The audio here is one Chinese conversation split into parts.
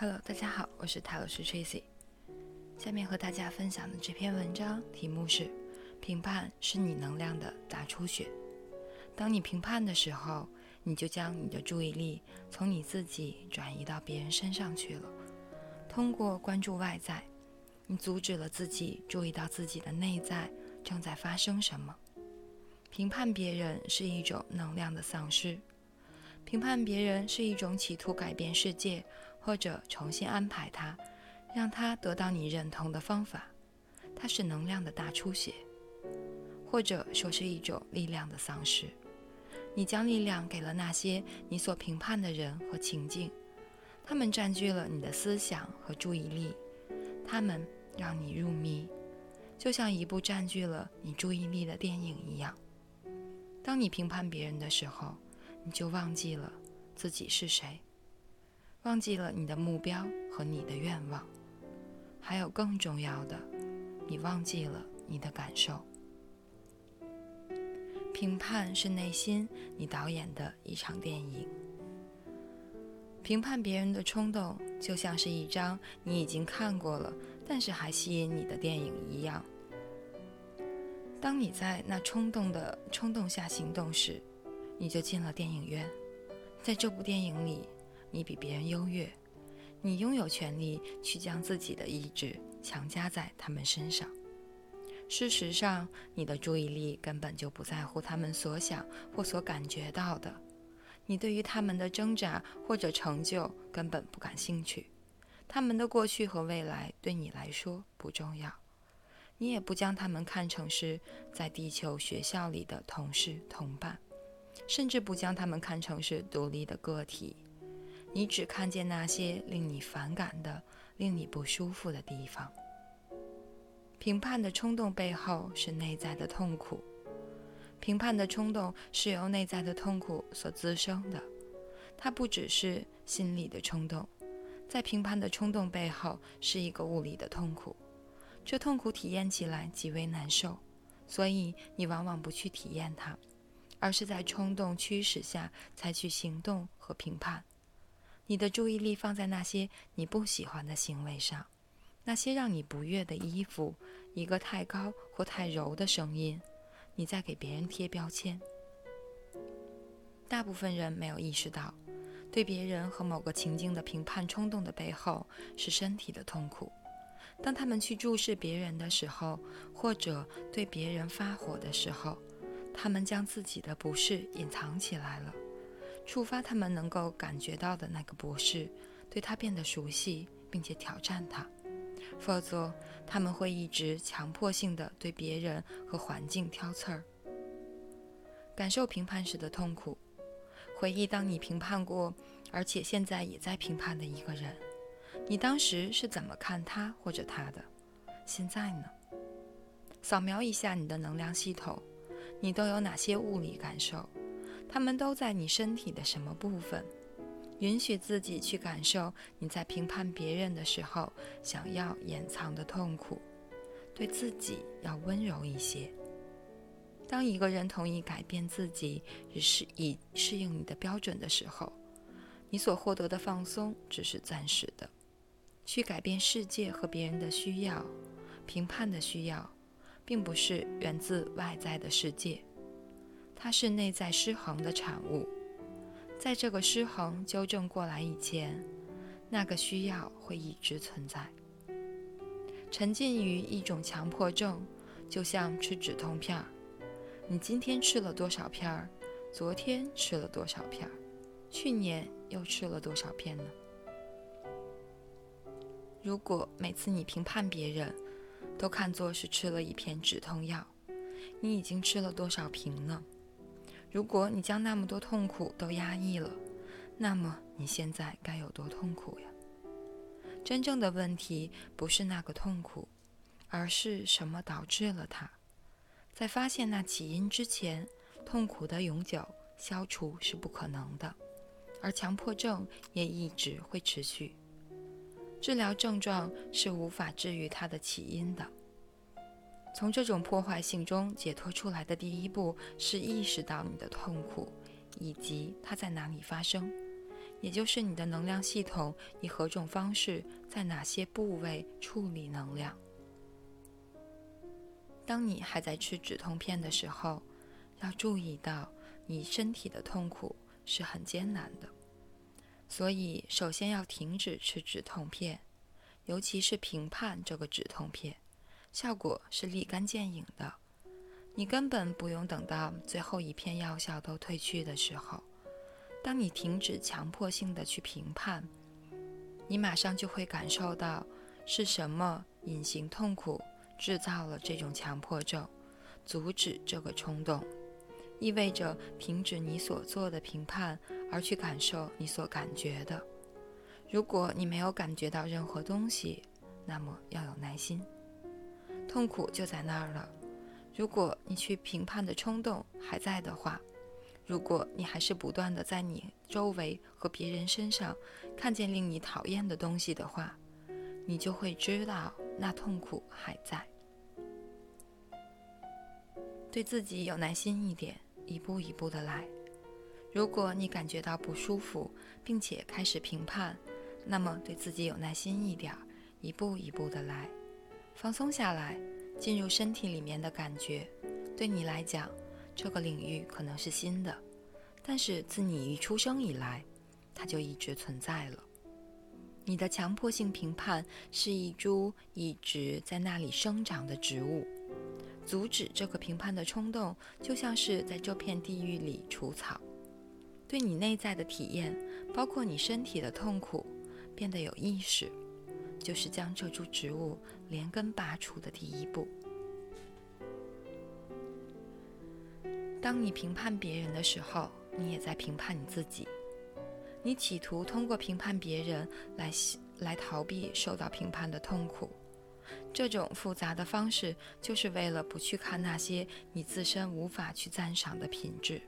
Hello，大家好，我是塔罗师 Tracy。下面和大家分享的这篇文章题目是：评判是你能量的大出血。当你评判的时候，你就将你的注意力从你自己转移到别人身上去了。通过关注外在，你阻止了自己注意到自己的内在正在发生什么。评判别人是一种能量的丧失。评判别人是一种企图改变世界或者重新安排它，让它得到你认同的方法。它是能量的大出血，或者说是一种力量的丧失。你将力量给了那些你所评判的人和情境，他们占据了你的思想和注意力，他们让你入迷，就像一部占据了你注意力的电影一样。当你评判别人的时候，你就忘记了自己是谁，忘记了你的目标和你的愿望，还有更重要的，你忘记了你的感受。评判是内心你导演的一场电影。评判别人的冲动，就像是一张你已经看过了，但是还吸引你的电影一样。当你在那冲动的冲动下行动时，你就进了电影院，在这部电影里，你比别人优越，你拥有权利去将自己的意志强加在他们身上。事实上，你的注意力根本就不在乎他们所想或所感觉到的，你对于他们的挣扎或者成就根本不感兴趣，他们的过去和未来对你来说不重要，你也不将他们看成是在地球学校里的同事同伴。甚至不将他们看成是独立的个体，你只看见那些令你反感的、令你不舒服的地方。评判的冲动背后是内在的痛苦，评判的冲动是由内在的痛苦所滋生的。它不只是心理的冲动，在评判的冲动背后是一个物理的痛苦，这痛苦体验起来极为难受，所以你往往不去体验它。而是在冲动驱使下采取行动和评判，你的注意力放在那些你不喜欢的行为上，那些让你不悦的衣服，一个太高或太柔的声音，你在给别人贴标签。大部分人没有意识到，对别人和某个情境的评判冲动的背后是身体的痛苦。当他们去注视别人的时候，或者对别人发火的时候。他们将自己的不适隐藏起来了，触发他们能够感觉到的那个不适，对他变得熟悉，并且挑战他。否则，他们会一直强迫性的对别人和环境挑刺儿。感受评判时的痛苦，回忆当你评判过，而且现在也在评判的一个人，你当时是怎么看他或者他的？现在呢？扫描一下你的能量系统。你都有哪些物理感受？它们都在你身体的什么部分？允许自己去感受你在评判别人的时候想要掩藏的痛苦。对自己要温柔一些。当一个人同意改变自己以适以适应你的标准的时候，你所获得的放松只是暂时的。去改变世界和别人的需要，评判的需要。并不是源自外在的世界，它是内在失衡的产物。在这个失衡纠正过来以前，那个需要会一直存在。沉浸于一种强迫症，就像吃止痛片儿。你今天吃了多少片儿？昨天吃了多少片儿？去年又吃了多少片呢？如果每次你评判别人，都看作是吃了一片止痛药，你已经吃了多少瓶呢？如果你将那么多痛苦都压抑了，那么你现在该有多痛苦呀？真正的问题不是那个痛苦，而是什么导致了它。在发现那起因之前，痛苦的永久消除是不可能的，而强迫症也一直会持续。治疗症状是无法治愈它的起因的。从这种破坏性中解脱出来的第一步是意识到你的痛苦以及它在哪里发生，也就是你的能量系统以何种方式在哪些部位处理能量。当你还在吃止痛片的时候，要注意到你身体的痛苦是很艰难的，所以首先要停止吃止痛片，尤其是评判这个止痛片，效果是立竿见影的。你根本不用等到最后一片药效都褪去的时候。当你停止强迫性的去评判，你马上就会感受到是什么隐形痛苦制造了这种强迫症，阻止这个冲动，意味着停止你所做的评判，而去感受你所感觉的。如果你没有感觉到任何东西，那么要有耐心，痛苦就在那儿了。如果你去评判的冲动还在的话，如果你还是不断的在你周围和别人身上看见令你讨厌的东西的话，你就会知道那痛苦还在。对自己有耐心一点，一步一步的来。如果你感觉到不舒服，并且开始评判，那么对自己有耐心一点，一步一步的来，放松下来，进入身体里面的感觉，对你来讲。这个领域可能是新的，但是自你一出生以来，它就一直存在了。你的强迫性评判是一株一直在那里生长的植物，阻止这个评判的冲动，就像是在这片地狱里除草。对你内在的体验，包括你身体的痛苦，变得有意识，就是将这株植物连根拔除的第一步。当你评判别人的时候，你也在评判你自己。你企图通过评判别人来来逃避受到评判的痛苦。这种复杂的方式，就是为了不去看那些你自身无法去赞赏的品质。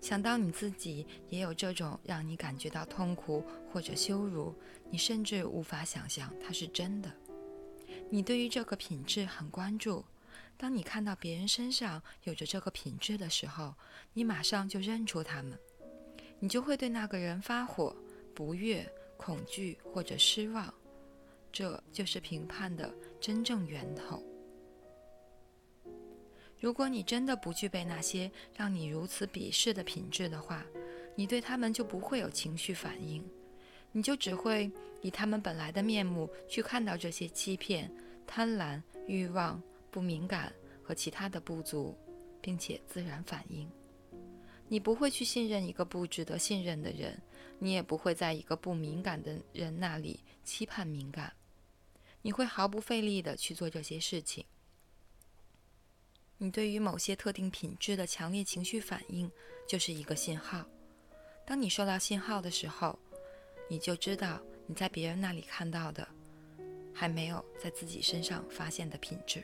想到你自己也有这种让你感觉到痛苦或者羞辱，你甚至无法想象它是真的。你对于这个品质很关注。当你看到别人身上有着这个品质的时候，你马上就认出他们，你就会对那个人发火、不悦、恐惧或者失望。这就是评判的真正源头。如果你真的不具备那些让你如此鄙视的品质的话，你对他们就不会有情绪反应，你就只会以他们本来的面目去看到这些欺骗、贪婪、欲望。不敏感和其他的不足，并且自然反应。你不会去信任一个不值得信任的人，你也不会在一个不敏感的人那里期盼敏感。你会毫不费力地去做这些事情。你对于某些特定品质的强烈情绪反应就是一个信号。当你收到信号的时候，你就知道你在别人那里看到的，还没有在自己身上发现的品质。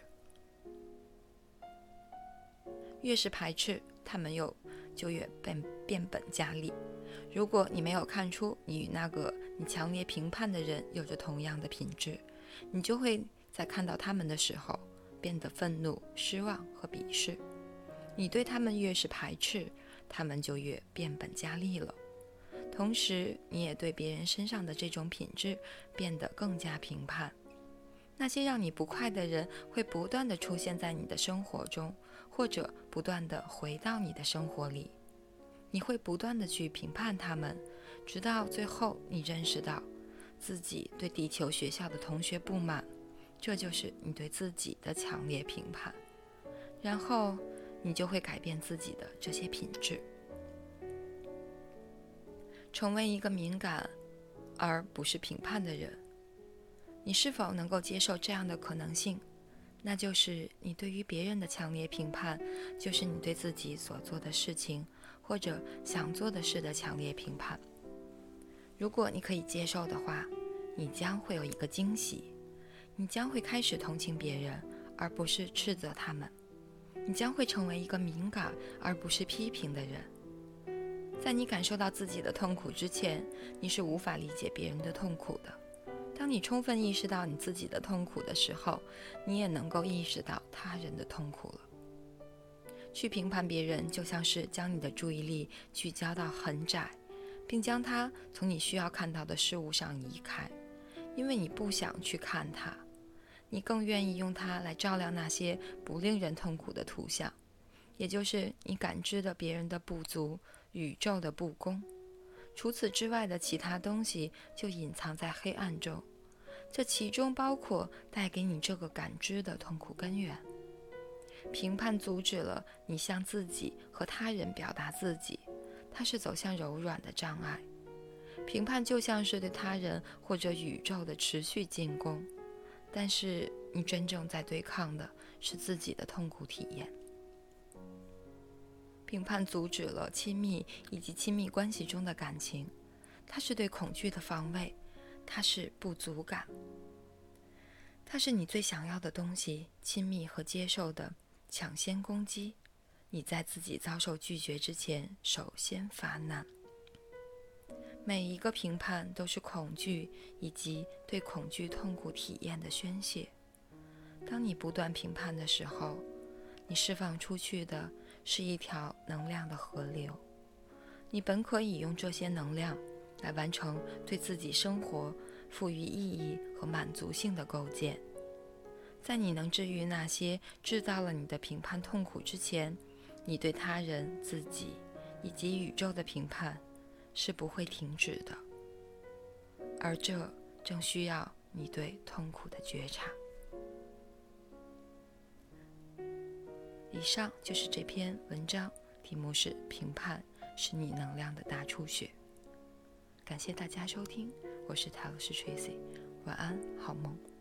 越是排斥，他们又就越变变本加厉。如果你没有看出你与那个你强烈评判的人有着同样的品质，你就会在看到他们的时候变得愤怒、失望和鄙视。你对他们越是排斥，他们就越变本加厉了。同时，你也对别人身上的这种品质变得更加评判。那些让你不快的人会不断的出现在你的生活中。或者不断的回到你的生活里，你会不断的去评判他们，直到最后你认识到自己对地球学校的同学不满，这就是你对自己的强烈评判。然后你就会改变自己的这些品质，成为一个敏感而不是评判的人。你是否能够接受这样的可能性？那就是你对于别人的强烈评判，就是你对自己所做的事情或者想做的事的强烈评判。如果你可以接受的话，你将会有一个惊喜，你将会开始同情别人，而不是斥责他们。你将会成为一个敏感而不是批评的人。在你感受到自己的痛苦之前，你是无法理解别人的痛苦的。当你充分意识到你自己的痛苦的时候，你也能够意识到他人的痛苦了。去评判别人，就像是将你的注意力聚焦到很窄、并将它从你需要看到的事物上移开，因为你不想去看它，你更愿意用它来照亮那些不令人痛苦的图像，也就是你感知的别人的不足、宇宙的不公。除此之外的其他东西就隐藏在黑暗中，这其中包括带给你这个感知的痛苦根源。评判阻止了你向自己和他人表达自己，它是走向柔软的障碍。评判就像是对他人或者宇宙的持续进攻，但是你真正在对抗的是自己的痛苦体验。评判阻止了亲密以及亲密关系中的感情，它是对恐惧的防卫，它是不足感，它是你最想要的东西——亲密和接受的抢先攻击。你在自己遭受拒绝之前，首先发难。每一个评判都是恐惧以及对恐惧痛苦体验的宣泄。当你不断评判的时候，你释放出去的。是一条能量的河流，你本可以用这些能量来完成对自己生活赋予意义和满足性的构建。在你能治愈那些制造了你的评判痛苦之前，你对他人、自己以及宇宙的评判是不会停止的。而这正需要你对痛苦的觉察。以上就是这篇文章，题目是“评判是你能量的大出血”。感谢大家收听，我是塔罗斯 Tracy，晚安，好梦。